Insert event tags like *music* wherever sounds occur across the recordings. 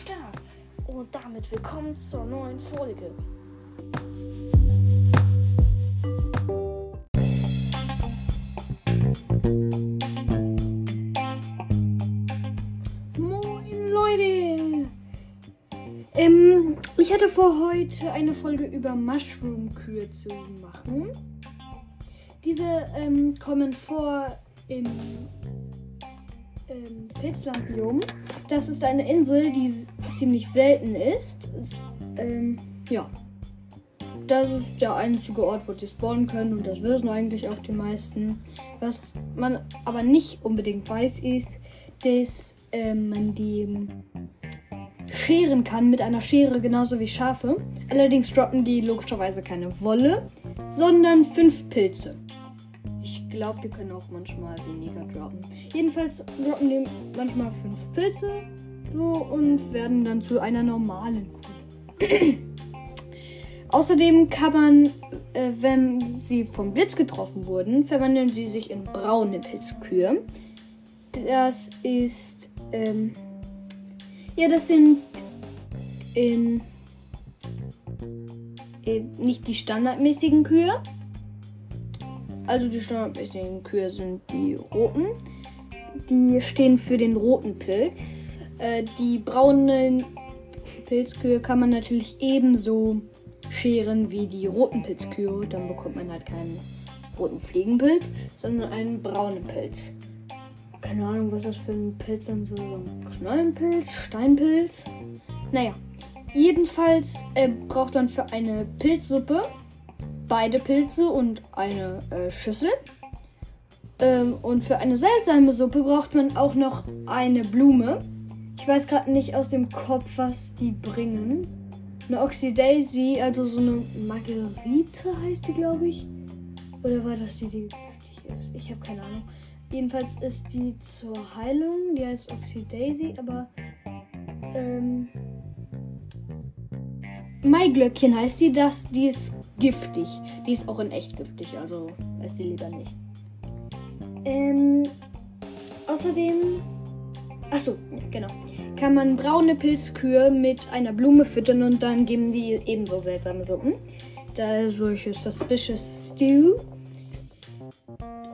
Start. Und damit willkommen zur neuen Folge. Moin Leute! Ähm, ich hatte vor heute eine Folge über Mushroom-Kühe zu machen. Diese ähm, kommen vor im ähm, Pilzlandbiom. Das ist eine Insel, die ziemlich selten ist. Es, ähm, ja. Das ist der einzige Ort, wo die spawnen können und das wissen eigentlich auch die meisten. Was man aber nicht unbedingt weiß, ist, dass ähm, man die ähm, scheren kann mit einer Schere, genauso wie Schafe. Allerdings droppen die logischerweise keine Wolle, sondern fünf Pilze. Glaube, die können auch manchmal weniger droppen. Jedenfalls droppen die manchmal fünf Pilze so, und werden dann zu einer normalen Kuh. *clears throat* Außerdem kann man, äh, wenn sie vom Blitz getroffen wurden, verwandeln sie sich in braune Pilzkühe. Das ist, ähm, ja, das sind ähm, äh, nicht die standardmäßigen Kühe. Also die standardmäßigen Kühe sind die roten. Die stehen für den roten Pilz. Äh, die braunen Pilzkühe kann man natürlich ebenso scheren wie die roten Pilzkühe. Dann bekommt man halt keinen roten Fliegenpilz, sondern einen braunen Pilz. Keine Ahnung, was das für ein Pilz ist. So ein Knollenpilz, Steinpilz. Naja, jedenfalls äh, braucht man für eine Pilzsuppe beide Pilze und eine äh, Schüssel. Ähm, und für eine seltsame Suppe braucht man auch noch eine Blume. Ich weiß gerade nicht aus dem Kopf, was die bringen. Eine Oxydaisy, also so eine Margerite heißt die, glaube ich. Oder war das die, die giftig ist? Ich habe keine Ahnung. Jedenfalls ist die zur Heilung, die heißt Oxydaisy, aber ähm, Maiglöckchen heißt die, das, die ist giftig. Die ist auch in echt giftig, also weiß die lieber nicht. Ähm, außerdem, achso, ja, genau, kann man braune Pilzkühe mit einer Blume füttern und dann geben die ebenso seltsame Suppen. Da solche Suspicious Stew.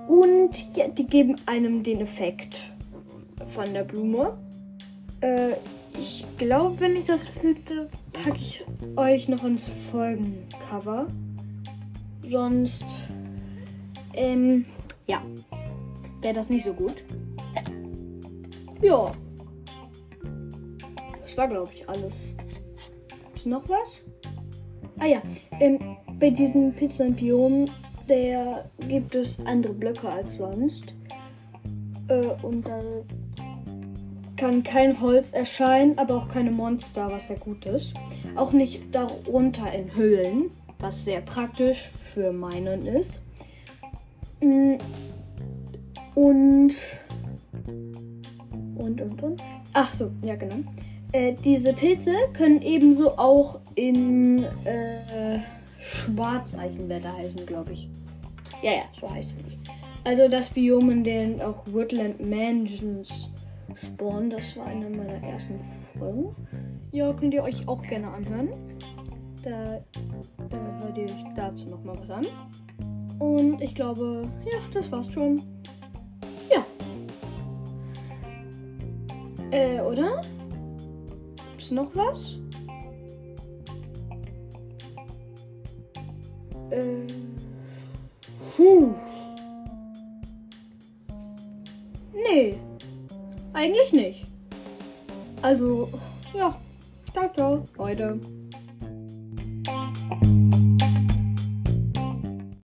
Und ja, die geben einem den Effekt von der Blume. Äh, ich glaube, wenn ich das finde, packe ich euch noch ins Folgencover. Sonst, ähm, ja, wäre das nicht so gut. Ja. Das war, glaube ich, alles. Ist noch was? Ah ja, ähm, bei diesem Pizzenbiom, der gibt es andere Blöcke als sonst. Äh, und da kann kein Holz erscheinen, aber auch keine Monster, was sehr gut ist. Auch nicht darunter in Höhlen, was sehr praktisch für meinen ist. Mm, Und. Und, und, und. Ach so, ja, genau. Äh, diese Pilze können ebenso auch in äh, Schwarzeichenwetter heißen, glaube ich. Ja, ja, so heißt es. Also das Biom, in dem auch Woodland Mansions spawnen, das war eine meiner ersten Folgen. Ja, könnt ihr euch auch gerne anhören. Da äh, hört ihr euch dazu nochmal was an. Und ich glaube, ja, das war's schon. Ja. Äh, oder? Gibt's noch was? Äh. Puh. Nee. Eigentlich nicht. Also, ja. Ciao, ciao, Leute.